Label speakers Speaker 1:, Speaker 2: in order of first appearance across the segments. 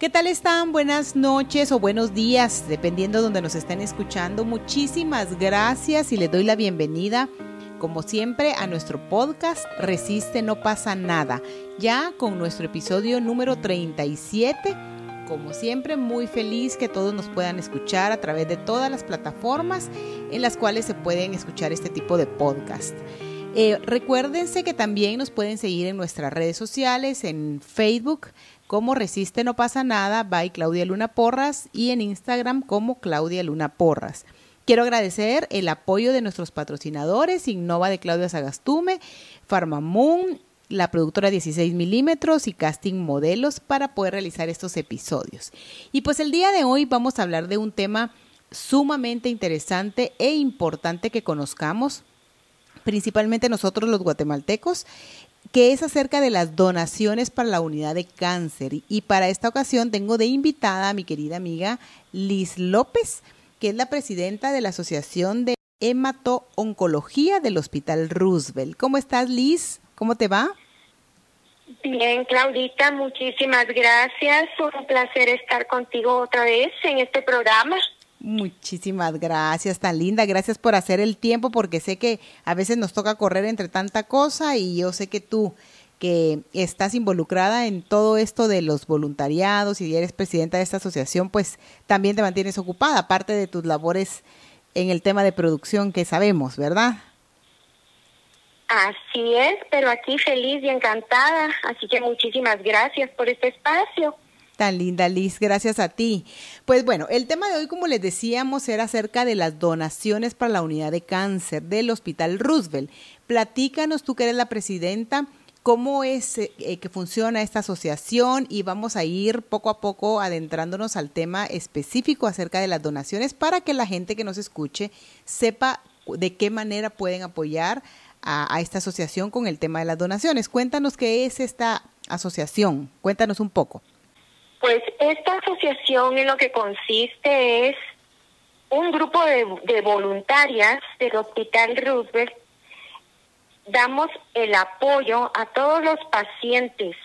Speaker 1: ¿Qué tal están? Buenas noches o buenos días, dependiendo de donde nos estén escuchando. Muchísimas gracias y les doy la bienvenida, como siempre, a nuestro podcast Resiste, no pasa nada, ya con nuestro episodio número 37. Como siempre, muy feliz que todos nos puedan escuchar a través de todas las plataformas en las cuales se pueden escuchar este tipo de podcast. Eh, recuérdense que también nos pueden seguir en nuestras redes sociales, en Facebook como Resiste No pasa nada, by Claudia Luna Porras y en Instagram como Claudia Luna Porras. Quiero agradecer el apoyo de nuestros patrocinadores, Innova de Claudia Sagastume, Farmamoon, la productora 16 milímetros y Casting Modelos para poder realizar estos episodios. Y pues el día de hoy vamos a hablar de un tema sumamente interesante e importante que conozcamos principalmente nosotros los guatemaltecos, que es acerca de las donaciones para la unidad de cáncer. Y para esta ocasión tengo de invitada a mi querida amiga Liz López, que es la presidenta de la Asociación de Hemato-Oncología del Hospital Roosevelt. ¿Cómo estás, Liz? ¿Cómo te va?
Speaker 2: Bien, Claudita, muchísimas gracias. Un placer estar contigo otra vez en este programa.
Speaker 1: Muchísimas gracias, tan linda. Gracias por hacer el tiempo porque sé que a veces nos toca correr entre tanta cosa y yo sé que tú que estás involucrada en todo esto de los voluntariados y eres presidenta de esta asociación, pues también te mantienes ocupada, aparte de tus labores en el tema de producción que sabemos, ¿verdad?
Speaker 2: Así es, pero aquí feliz y encantada, así que muchísimas gracias por este espacio.
Speaker 1: Tan linda, Liz, gracias a ti. Pues bueno, el tema de hoy, como les decíamos, era acerca de las donaciones para la unidad de cáncer del Hospital Roosevelt. Platícanos, tú que eres la presidenta, cómo es eh, eh, que funciona esta asociación y vamos a ir poco a poco adentrándonos al tema específico acerca de las donaciones para que la gente que nos escuche sepa de qué manera pueden apoyar a, a esta asociación con el tema de las donaciones. Cuéntanos qué es esta asociación, cuéntanos un poco.
Speaker 2: Pues esta asociación en lo que consiste es un grupo de, voluntarias del Hospital Roosevelt. Damos el apoyo a todos los pacientes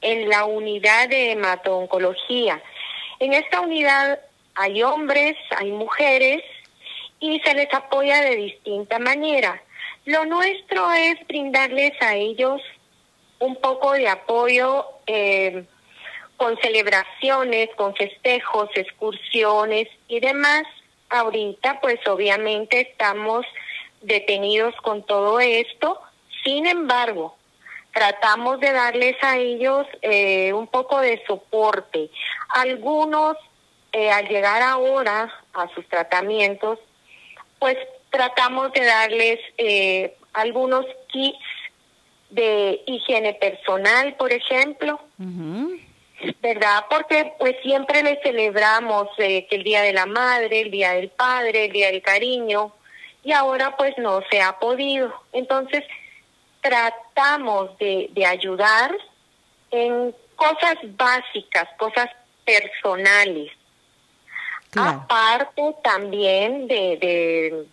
Speaker 2: en la unidad de hemato-oncología. En esta unidad hay hombres, hay mujeres y se les apoya de distinta manera. Lo nuestro es brindarles a ellos un poco de apoyo eh, con celebraciones, con festejos, excursiones y demás. Ahorita pues obviamente estamos detenidos con todo esto. Sin embargo, tratamos de darles a ellos eh, un poco de soporte. Algunos, eh, al llegar ahora a sus tratamientos, pues tratamos de darles eh, algunos kits de higiene personal, por ejemplo. ¿Verdad? Porque pues siempre le celebramos eh, que el Día de la Madre, el Día del Padre, el Día del Cariño, y ahora pues no se ha podido. Entonces tratamos de, de ayudar en cosas básicas, cosas personales. Aparte también de, de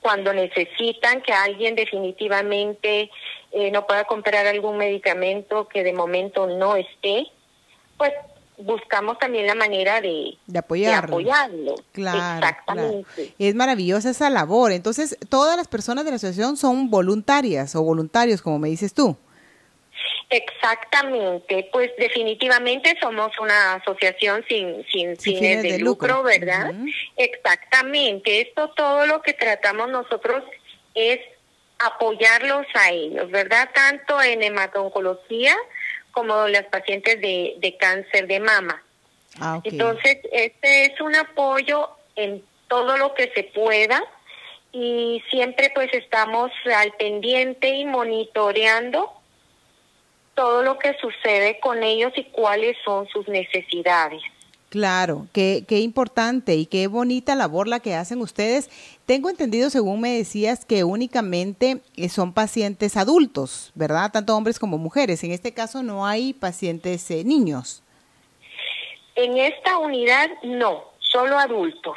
Speaker 2: cuando necesitan que alguien definitivamente eh, no pueda comprar algún medicamento que de momento no esté, pues buscamos también la manera de,
Speaker 1: de, apoyarlo. Claro, Exactamente. Es maravillosa esa labor. Entonces, todas las personas de la asociación son voluntarias o voluntarios, como me dices tú.
Speaker 2: Exactamente, pues definitivamente somos una asociación sin, sin, fines, de, lucro, ¿verdad? Exactamente, esto todo lo que tratamos nosotros es apoyarlos a ellos, ¿verdad? Tanto en hematoncología como las pacientes de, de cáncer de mama. Ah, Entonces, este es un apoyo en todo lo que se pueda y siempre pues estamos al pendiente y monitoreando todo lo que sucede con ellos y cuáles son sus necesidades.
Speaker 1: Claro, qué, qué importante y qué bonita labor la que hacen ustedes. Tengo entendido, según me decías, que únicamente eh, son pacientes adultos, ¿verdad? Tanto hombres como mujeres. En este caso no hay pacientes eh, niños.
Speaker 2: En esta unidad no, solo adultos.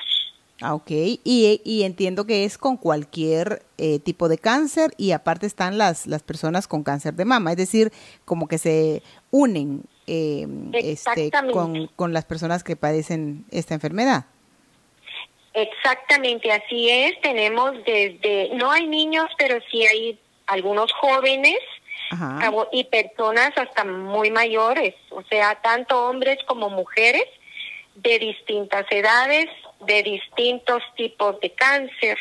Speaker 1: Ah, ok. Y, y entiendo que es con cualquier eh, tipo de cáncer y aparte están las, las personas con cáncer de mama, es decir, como que se unen eh, este, con, con las personas que padecen esta enfermedad.
Speaker 2: Exactamente, así es. Tenemos desde, no hay niños, pero sí hay algunos jóvenes y personas hasta muy mayores, o sea, tanto hombres como mujeres de distintas edades, de distintos tipos de cáncer.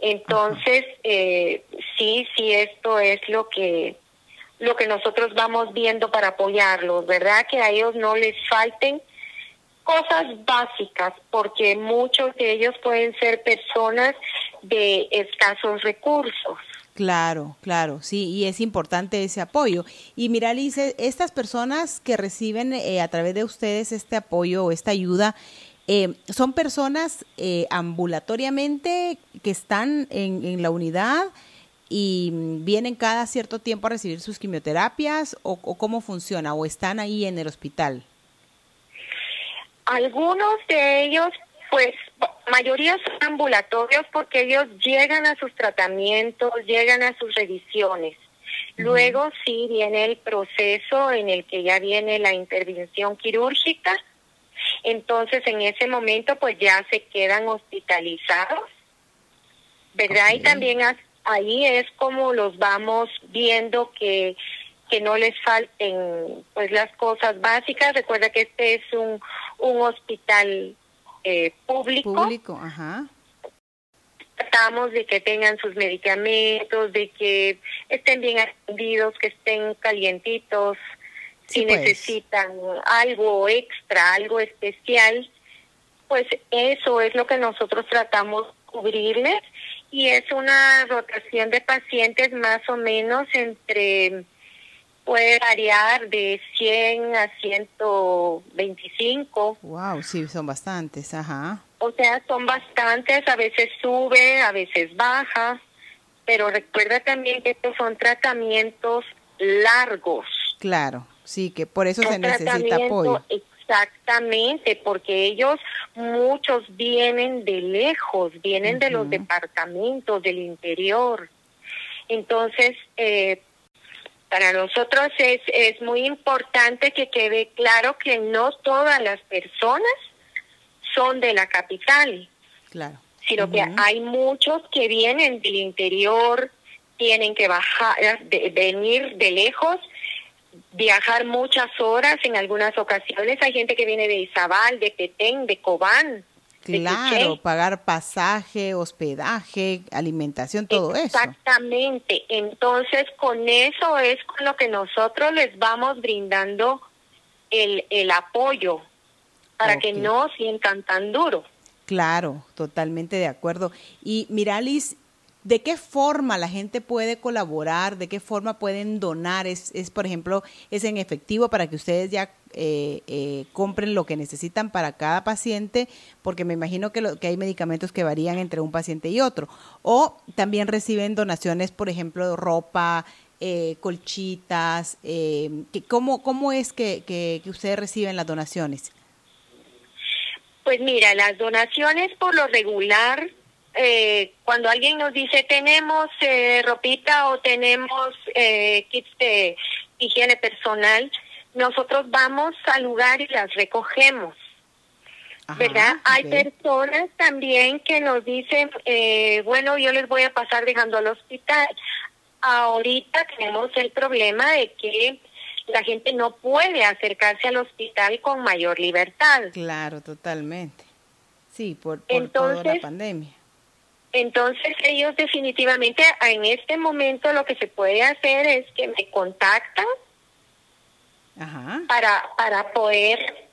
Speaker 2: Entonces, eh, sí, sí, esto es lo que lo que nosotros vamos viendo para apoyarlos, ¿verdad? Que a ellos no les falten cosas básicas, porque muchos de ellos pueden ser personas de escasos recursos.
Speaker 1: Claro, claro, sí, y es importante ese apoyo. Y mira, Lice, estas personas que reciben eh, a través de ustedes este apoyo o esta ayuda, eh, ¿son personas eh, ambulatoriamente que están en, en, la unidad y vienen cada cierto tiempo a recibir sus quimioterapias o, o cómo funciona? ¿O están ahí en el hospital?
Speaker 2: Algunos de ellos pues mayoría son ambulatorios porque ellos llegan a sus tratamientos, llegan a sus revisiones. Luego sí viene el proceso en el que ya viene la intervención quirúrgica. Entonces en ese momento pues ya se quedan hospitalizados. ¿Verdad? Y también ahí es como los vamos viendo que que no les falten pues las cosas básicas. Recuerda que este es un, un hospital eh, público.
Speaker 1: Público, ajá.
Speaker 2: Tratamos de que tengan sus medicamentos, de que estén bien atendidos, que estén calientitos, si pues. necesitan algo extra, algo especial, pues eso es lo que nosotros tratamos de cubrirles y es una rotación de pacientes más o menos entre puede variar de 100 a 125.
Speaker 1: Wow, sí, son bastantes, ajá.
Speaker 2: O sea, son bastantes, a veces sube, a veces baja, pero recuerda también que estos son tratamientos largos.
Speaker 1: Claro, sí, que por eso se necesita apoyo.
Speaker 2: Exactamente, porque ellos, muchos vienen de lejos, vienen de los departamentos, del interior. Entonces, eh, para nosotros es, es muy importante que quede claro que no todas las personas son de la capital,
Speaker 1: claro.
Speaker 2: sino que hay muchos que vienen del interior, tienen que bajar, de, venir de lejos, viajar muchas horas en algunas ocasiones. Hay gente que viene de Izabal, de Petén, de Cobán,
Speaker 1: Claro, pagar pasaje, hospedaje, alimentación, todo
Speaker 2: eso. Exactamente. Entonces, con eso es con lo que nosotros les vamos brindando el, el apoyo para que no sientan tan duro.
Speaker 1: Claro, totalmente de acuerdo. Y Miralis, ¿De qué forma la gente puede colaborar? ¿De qué forma pueden donar? ¿Es, es por ejemplo, es en efectivo para que ustedes ya eh, eh, compren lo que necesitan para cada paciente? Porque me imagino que, lo, que hay medicamentos que varían entre un paciente y otro. O también reciben donaciones, por ejemplo, de ropa, eh, colchitas. Eh, ¿cómo, ¿Cómo es que, que, que ustedes reciben las donaciones?
Speaker 2: Pues mira, las donaciones por lo regular eh, cuando alguien nos dice tenemos eh, ropita o tenemos eh, kits de higiene personal, nosotros vamos al lugar y las recogemos. ¿Verdad? Hay personas también que nos dicen, eh, bueno, yo les voy a pasar dejando al hospital. Ahorita tenemos el problema de que la gente no puede acercarse al hospital con mayor libertad.
Speaker 1: Claro, totalmente. Sí, por, por toda la pandemia.
Speaker 2: Entonces ellos definitivamente en este momento lo que se puede hacer es que me contactan para para poder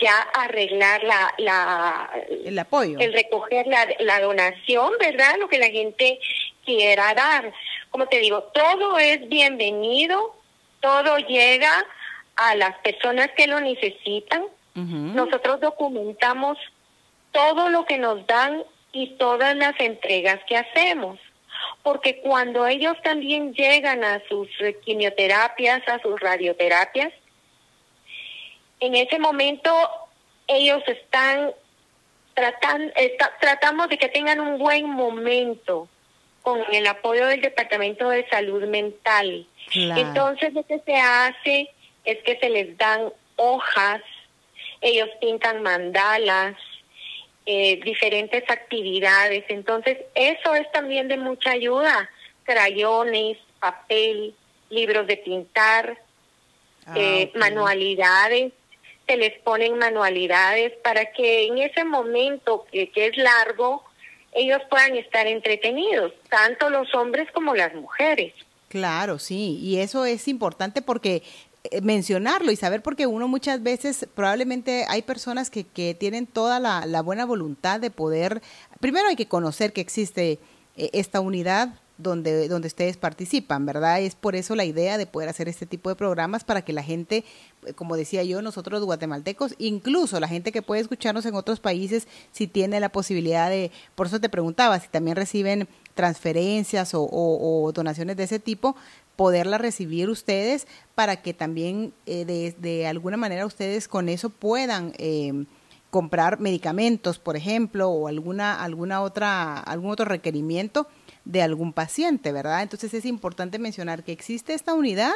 Speaker 2: ya arreglar la, la
Speaker 1: el apoyo.
Speaker 2: el recoger la, la donación verdad lo que la gente quiera dar. Como te digo todo es bienvenido todo llega a las personas que lo necesitan. Nosotros documentamos todo lo que nos dan y todas las entregas que hacemos. Porque cuando ellos también llegan a sus quimioterapias, a sus radioterapias, en ese momento ellos están tratando, tratamos de que tengan un buen momento con el apoyo del Departamento de Salud Mental. Entonces lo que se hace es que se les dan hojas, ellos pintan mandalas, eh, diferentes actividades. Entonces, eso es también de mucha ayuda. Crayones, papel, libros de pintar, ah, eh, manualidades. Se les ponen manualidades para que en ese momento que, que es largo, ellos puedan estar entretenidos, tanto los hombres como las mujeres.
Speaker 1: Claro, sí, y eso es importante porque mencionarlo y saber porque uno muchas veces probablemente hay personas que, que tienen toda la, la, buena voluntad de poder, primero hay que conocer que existe eh, esta unidad donde, donde ustedes participan, ¿verdad? Es por eso la idea de poder hacer este tipo de programas para que la gente, eh, como decía yo, nosotros los guatemaltecos, incluso la gente que puede escucharnos en otros países, si tiene la posibilidad de, por eso te preguntaba, si también reciben transferencias o, o donaciones de ese tipo, poderla recibir ustedes para que también eh, de, de, alguna manera ustedes con eso puedan eh, comprar medicamentos, por ejemplo, o alguna, alguna otra, algún otro requerimiento de algún paciente, ¿verdad? Entonces es importante mencionar que existe esta unidad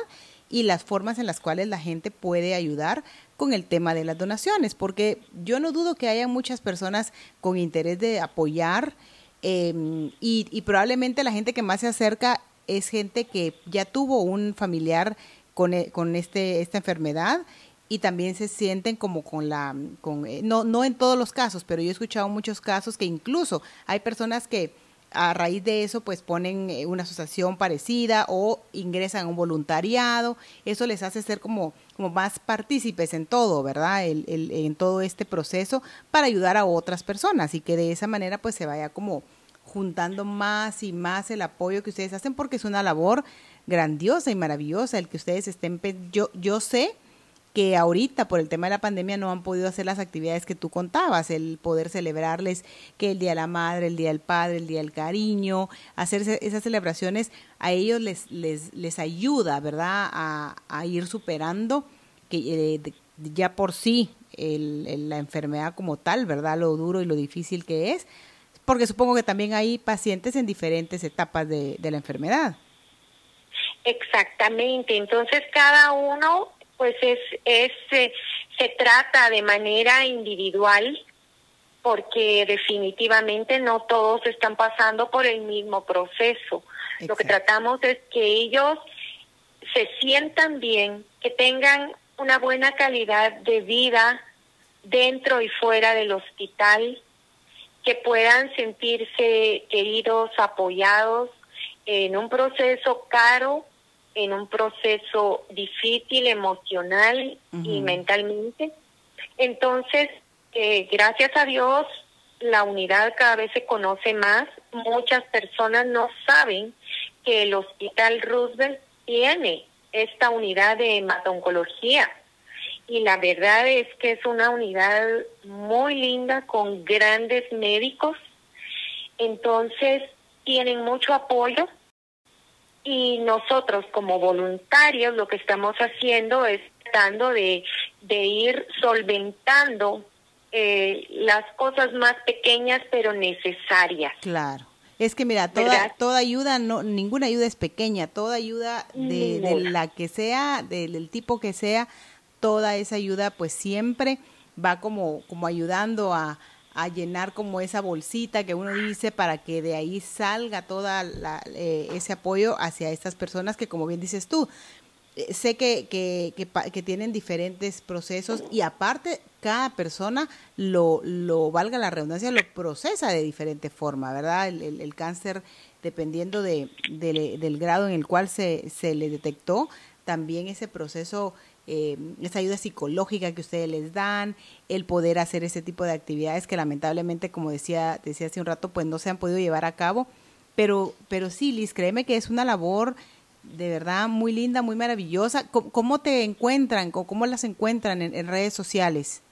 Speaker 1: y las formas en las cuales la gente puede ayudar con el tema de las donaciones, porque yo no dudo que haya muchas personas con interés de apoyar eh, y, y, probablemente la gente que más se acerca es gente que ya tuvo un familiar con, e, con este, esta enfermedad y también se sienten como con la, con, eh, no, no en todos los casos, pero yo he escuchado muchos casos que incluso hay personas que a raíz de eso pues ponen eh, una asociación parecida o ingresan a un voluntariado, eso les hace ser como, como más partícipes en todo, ¿verdad? El, el, en todo este proceso para ayudar a otras personas y que de esa manera pues se vaya como juntando más y más el apoyo que ustedes hacen porque es una labor grandiosa y maravillosa el que ustedes estén yo yo sé que ahorita por el tema de la pandemia no han podido hacer las actividades que tú contabas, el poder celebrarles que el Día de la Madre, el Día del Padre, el Día del Cariño, hacer esas celebraciones, a ellos les, les, les ayuda, ¿verdad?, a, a ir superando que eh, ya por sí el, la enfermedad como tal, ¿verdad?, lo duro y lo difícil que es, porque supongo que también hay pacientes en diferentes etapas de, de la enfermedad.
Speaker 2: Exactamente, entonces cada uno pues es, es eh, se trata de manera individual porque definitivamente no todos están pasando por el mismo proceso. Exacto. Lo que tratamos es que ellos se sientan bien, que tengan una buena calidad de vida dentro y fuera del hospital, que puedan sentirse queridos, apoyados en un proceso caro, en un proceso difícil emocional uh -huh. y mentalmente. Entonces, eh, gracias a Dios, la unidad cada vez se conoce más. Muchas personas no saben que el Hospital Roosevelt tiene esta unidad de hematoncología y la verdad es que es una unidad muy linda con grandes médicos. Entonces, tienen mucho apoyo y nosotros como voluntarios lo que estamos haciendo es tratando de, de ir solventando eh, las cosas más pequeñas pero necesarias.
Speaker 1: Claro. Es que mira, toda, toda ayuda, no, ninguna ayuda es pequeña, toda ayuda de, de la que sea, del, del tipo que sea, toda esa ayuda pues siempre va como, como ayudando a, a llenar como esa bolsita que uno dice para que de ahí salga toda la, eh, ese apoyo hacia estas personas que como bien dices tú, eh, sé que, que, que, que, tienen diferentes procesos y aparte cada persona lo, lo, valga la redundancia, lo procesa de diferente forma, ¿verdad? El, el, cáncer, dependiendo de, de, del grado en el cual se, se le detectó, también ese proceso eh, esa ayuda psicológica que ustedes les dan, el poder hacer ese tipo de actividades que lamentablemente, como decía, decía hace un rato, pues no se han podido llevar a cabo. Pero, pero sí, Liz, créeme que es una labor de verdad muy linda, muy maravillosa. ¿Cómo, te encuentran? ¿Cómo las encuentran en, en, redes sociales?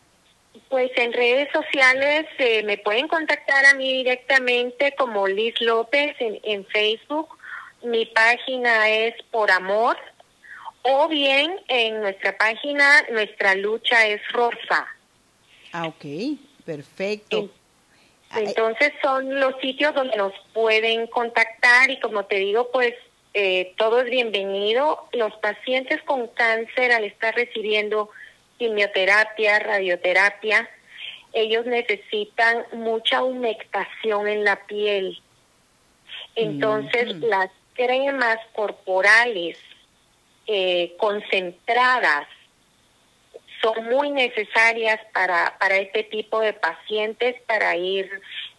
Speaker 2: Pues en redes sociales eh, me pueden contactar a mí directamente como Liz López en, en Facebook. Mi página es Por Amor, o bien en nuestra página nuestra lucha es rosa.
Speaker 1: Ah, ok, perfecto.
Speaker 2: Entonces son los sitios donde nos pueden contactar y como te digo, pues eh, todo es bienvenido. Los pacientes con cáncer al estar recibiendo quimioterapia, radioterapia, ellos necesitan mucha humectación en la piel. Entonces, las cremas corporales eh, concentradas son muy necesarias para, para este tipo de pacientes para ir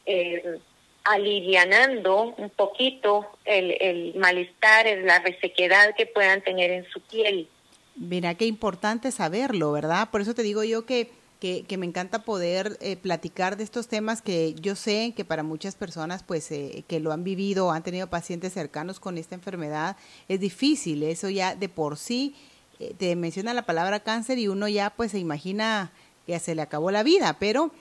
Speaker 2: eh, alivianando un poquito el, el malestar, la resequedad que puedan tener en su piel.
Speaker 1: Mira, qué importante saberlo, ¿verdad? Por eso te digo yo que, que, me encanta poder eh, platicar de estos temas que yo sé que para muchas personas, pues, eh, que lo han vivido han tenido pacientes cercanos con esta enfermedad, es difícil. Eso ya de por sí eh, te menciona la palabra cáncer y uno ya, pues, se imagina que se le acabó la vida, pero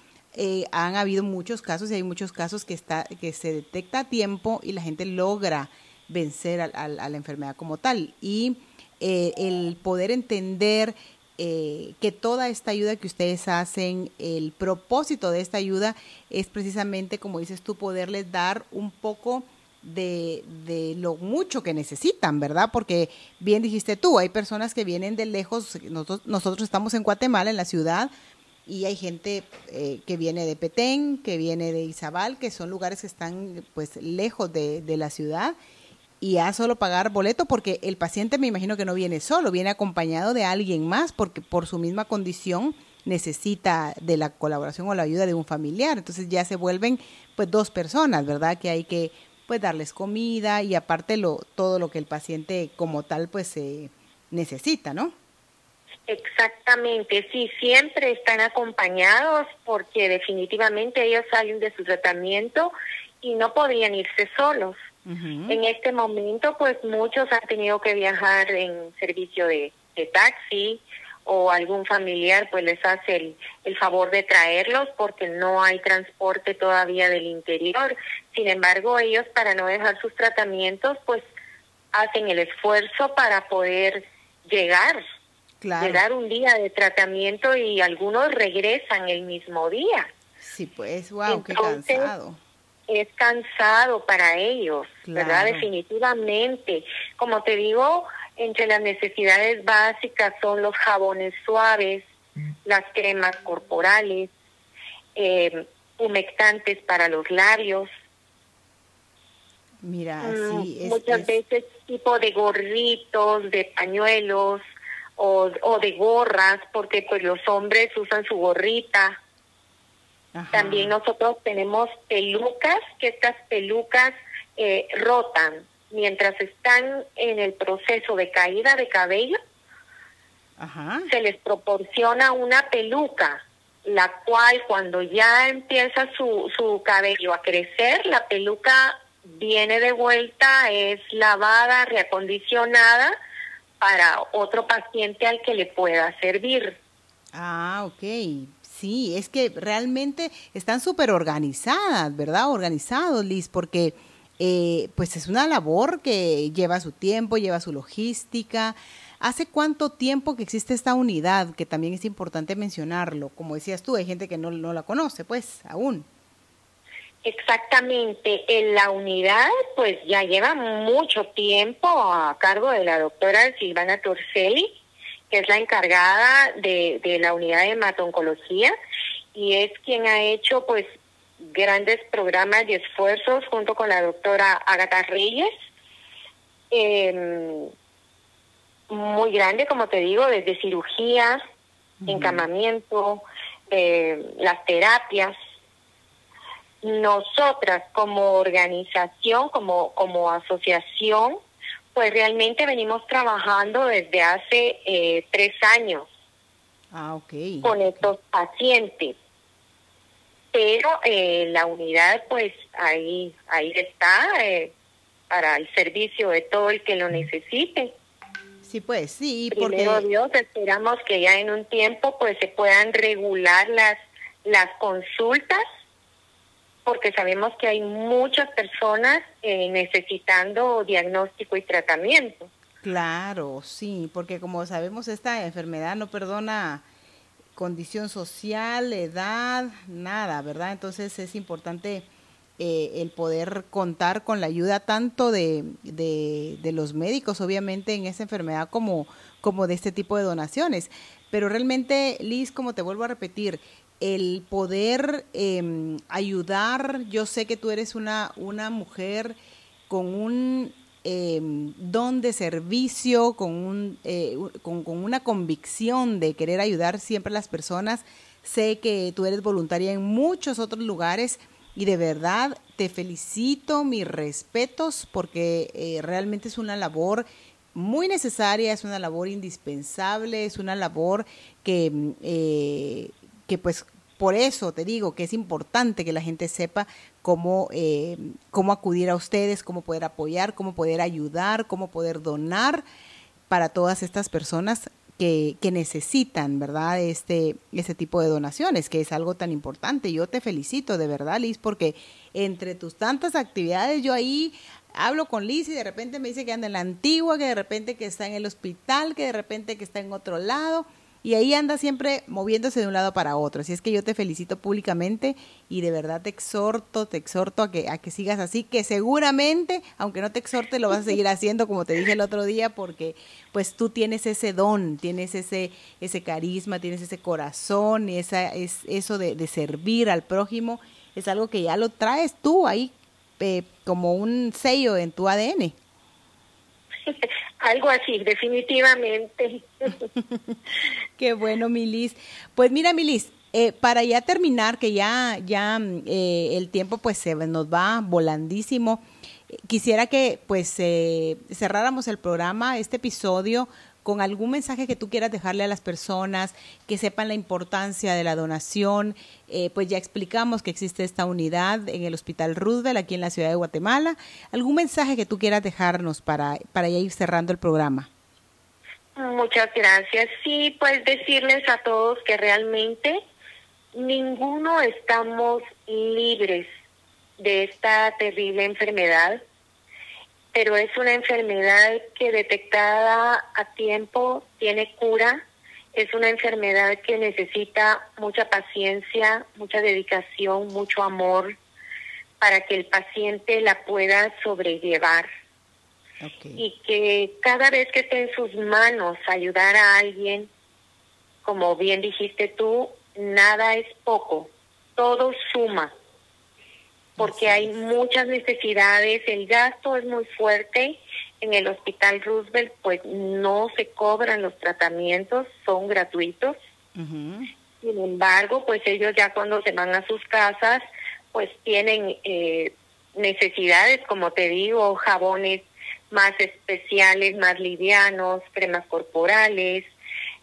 Speaker 1: han habido muchos casos y hay muchos casos que, está, que se detecta a tiempo y la gente logra vencer a la enfermedad como tal. Y eh, el poder entender eh, que toda esta ayuda que ustedes hacen, el propósito de esta ayuda es precisamente, como dices tú, poderles dar un poco de, de, lo mucho que necesitan, ¿verdad? Porque bien dijiste tú, hay personas que vienen de lejos, nosotros, nosotros estamos en Guatemala, en la ciudad, y hay gente eh, que viene de Petén, que viene de Izabal, que son lugares que están pues lejos de, de la ciudad y a solo pagar boleto porque el paciente me imagino que no viene solo, viene acompañado de alguien más porque por su misma condición necesita de la colaboración o la ayuda de un familiar. Entonces ya se vuelven pues dos personas, ¿verdad? Que hay que pues darles comida y aparte lo todo lo que el paciente como tal pues eh, necesita, ¿no?
Speaker 2: Exactamente, sí, siempre están acompañados porque definitivamente ellos salen de su tratamiento y no podrían irse solos. En este momento, pues muchos han tenido que viajar en servicio de, taxi o algún familiar pues les hace el, el, favor de traerlos porque no hay transporte todavía del interior. Sin embargo, ellos para no dejar sus tratamientos pues hacen el esfuerzo para poder llegar, llegar un día de tratamiento y algunos regresan el mismo día.
Speaker 1: Sí, pues, wow, qué cansado
Speaker 2: es cansado para ellos, ¿verdad? Definitivamente. Como te digo, entre las necesidades básicas son los jabones suaves, mm. las cremas corporales, eh, humectantes para los labios.
Speaker 1: Mira, mm, sí,
Speaker 2: muchas veces tipo de gorritos, de pañuelos o, o de gorras, porque pues los hombres usan su gorrita también nosotros tenemos pelucas, que estas pelucas eh, rotan mientras están en el proceso de caída de cabello. Se les proporciona una peluca, la cual cuando ya empieza su, su cabello a crecer, la peluca viene de vuelta, es lavada, reacondicionada para otro paciente al que le pueda servir.
Speaker 1: Ah, ok. Sí, es que realmente están súper organizadas, ¿verdad? Organizados, Liz, porque eh, pues es una labor que lleva su tiempo, lleva su logística. ¿Hace cuánto tiempo que existe esta unidad? Que también es importante mencionarlo. Como decías tú, hay gente que no, no la conoce, pues, aún.
Speaker 2: Exactamente, en la unidad pues ya lleva mucho tiempo a cargo de la doctora Silvana Torcelli, que es la encargada de, de la unidad de hematoncología y es quien ha hecho pues grandes programas y esfuerzos junto con la doctora Agatha Reyes. Em, muy grande, como te digo, desde cirugía, encamamiento, eh, las terapias. Nosotras como organización, como, como asociación, pues realmente venimos trabajando desde hace eh, tres años
Speaker 1: ah,
Speaker 2: con estos pacientes. Pero eh, la unidad, pues ahí, ahí está eh, para el servicio de todo el que lo necesite.
Speaker 1: Sí, pues sí,
Speaker 2: Primero porque... Dios, esperamos que ya en un tiempo pues se puedan regular las, las consultas porque sabemos que hay muchas personas eh, necesitando diagnóstico y tratamiento.
Speaker 1: Claro, sí, porque como sabemos esta enfermedad no perdona condición social, edad, nada, ¿verdad? Entonces es importante eh, el poder contar con la ayuda tanto de, de, los médicos, obviamente, en esa enfermedad como, como de este tipo de donaciones. Pero realmente, Liz, como te vuelvo a repetir, el poder eh, ayudar, yo sé que tú eres una, una mujer con un eh, don de servicio, con, un, eh, con, con, una convicción de querer ayudar siempre a las personas. Sé que tú eres voluntaria en muchos otros lugares y de verdad te felicito, mis respetos, porque eh, realmente es una labor muy necesaria, es una labor indispensable, es una labor que, eh, que pues por eso te digo que es importante que la gente sepa cómo, eh, cómo acudir a ustedes, cómo poder apoyar, cómo poder ayudar, cómo poder donar para todas estas personas que, que, necesitan, ¿verdad? Este, este tipo de donaciones, que es algo tan importante. Yo te felicito, de verdad, Liz, porque entre tus tantas actividades, yo ahí hablo con Liz y de repente me dice que anda en la antigua, que de repente que está en el hospital, que de repente que está en otro lado y ahí anda siempre moviéndose de un lado para otro. Así es que yo te felicito públicamente y de verdad te exhorto, te exhorto a que, a que sigas así, que seguramente, aunque no te exhorte, lo vas a seguir haciendo como te dije el otro día, porque pues tú tienes ese don, tienes ese, ese carisma, tienes ese corazón, y esa, es, eso de, servir al prójimo, es algo que ya lo traes tú ahí eh, como un sello en tu ADN.
Speaker 2: Algo así, definitivamente.
Speaker 1: Qué bueno, Milis. Pues mira, Milis, eh, para ya terminar, que ya, ya eh, el tiempo pues se nos va volandísimo, quisiera que pues eh, cerráramos el programa, este episodio, con algún mensaje que tú quieras dejarle a las personas, que sepan la importancia de la donación. Eh, pues ya explicamos que existe esta unidad en el Hospital Roosevelt aquí en la ciudad de Guatemala. ¿Algún mensaje que tú quieras dejarnos para, para ya ir cerrando el programa?
Speaker 2: Muchas gracias. Sí, pues decirles a todos que realmente ninguno estamos libres de esta terrible enfermedad pero es una enfermedad que detectada a tiempo tiene cura. Es una enfermedad que necesita mucha paciencia, mucha dedicación, mucho amor para que el paciente la pueda sobrellevar. Y que cada vez que esté en sus manos ayudar a alguien, como bien dijiste tú, nada es poco, todo suma porque hay muchas necesidades, el gasto es muy fuerte. En el Hospital Roosevelt, pues no se cobran los tratamientos, son gratuitos. Sin embargo, pues ellos ya cuando se van a sus casas, pues tienen eh, necesidades, como te digo, jabones más especiales, más livianos, cremas corporales,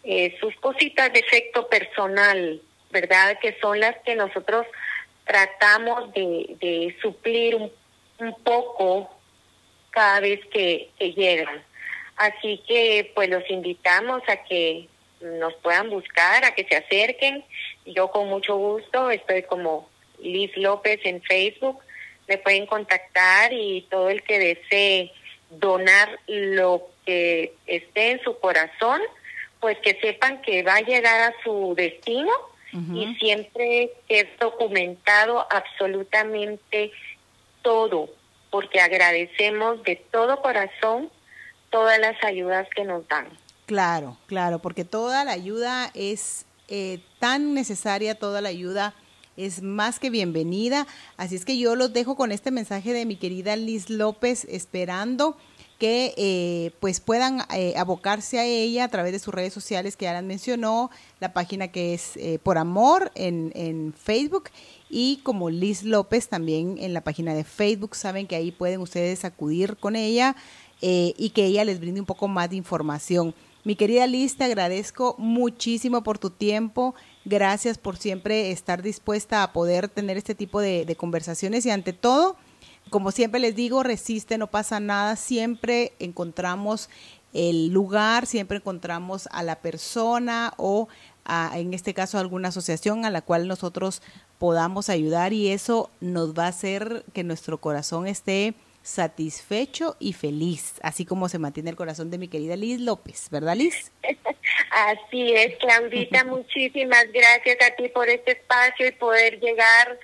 Speaker 2: eh, sus cositas de efecto personal, ¿verdad? Que son las que nosotros tratamos de, de suplir un, un, poco cada vez que, que llegan. Así que pues los invitamos a que nos puedan buscar, a que se acerquen. Yo con mucho gusto estoy como Liz López en Facebook. Me pueden contactar y todo el que desee donar lo que esté en su corazón, pues que sepan que va a llegar a su destino y siempre es documentado absolutamente todo, porque agradecemos de todo corazón todas las ayudas que nos dan.
Speaker 1: Claro, claro, porque toda la ayuda es eh, tan necesaria, toda la ayuda es más que bienvenida. Así es que yo los dejo con este mensaje de mi querida Liz López, esperando que eh, pues puedan eh, abocarse a ella a través de sus redes sociales que ya las mencionó, la página que es eh, Por Amor en, en Facebook y como Liz López también en la página de Facebook, saben que ahí pueden ustedes acudir con ella y que ella les brinde un poco más de información. Mi querida Liz, te agradezco muchísimo por tu tiempo. Gracias por siempre estar dispuesta a poder tener este tipo de conversaciones y ante todo, como siempre les digo, resiste, no pasa nada, siempre encontramos el lugar, siempre encontramos a la persona o a, en este caso alguna asociación a la cual nosotros podamos ayudar y eso nos va a hacer que nuestro corazón esté satisfecho y feliz, así como se mantiene el corazón de mi querida Liz López, ¿verdad Liz?
Speaker 2: Así es, Claudita, muchísimas gracias a ti por este espacio y poder llegar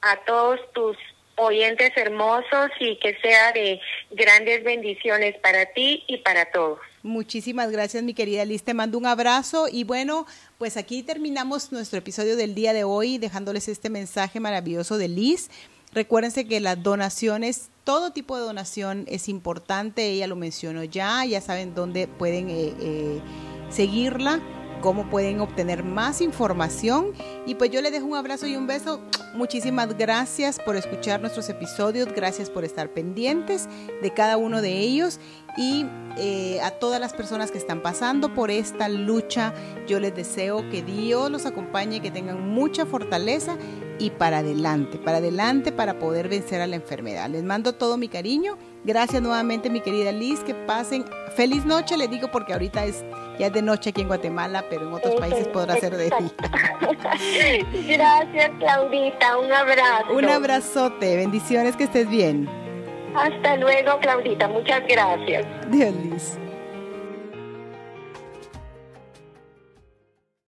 Speaker 2: a todos tus oyentes hermosos y que sea de grandes bendiciones para ti y para todos.
Speaker 1: Muchísimas gracias, mi querida Liz. Te mando un abrazo y bueno, pues aquí terminamos nuestro episodio del día de hoy dejándoles este mensaje maravilloso de Liz. Recuérdense que las donaciones, todo tipo de donación es importante, ella lo mencionó ya, ya saben dónde pueden eh, eh, seguirla cómo pueden obtener más información. Y pues yo les dejo un abrazo y un beso. Muchísimas gracias por escuchar nuestros episodios, gracias por estar pendientes de cada uno de ellos y eh, a todas las personas que están pasando por esta lucha, yo les deseo que Dios los acompañe, que tengan mucha fortaleza y para adelante, para adelante para poder vencer a la enfermedad. Les mando todo mi cariño. Gracias nuevamente mi querida Liz, que pasen feliz noche, les digo porque ahorita es ya es de noche aquí en Guatemala, pero en otros países podrá ser de
Speaker 2: día. Gracias, Claudita. Un abrazo.
Speaker 1: Un abrazote. Bendiciones, que estés bien.
Speaker 2: Hasta luego, Claudita. Muchas gracias.
Speaker 1: Dios, Liz.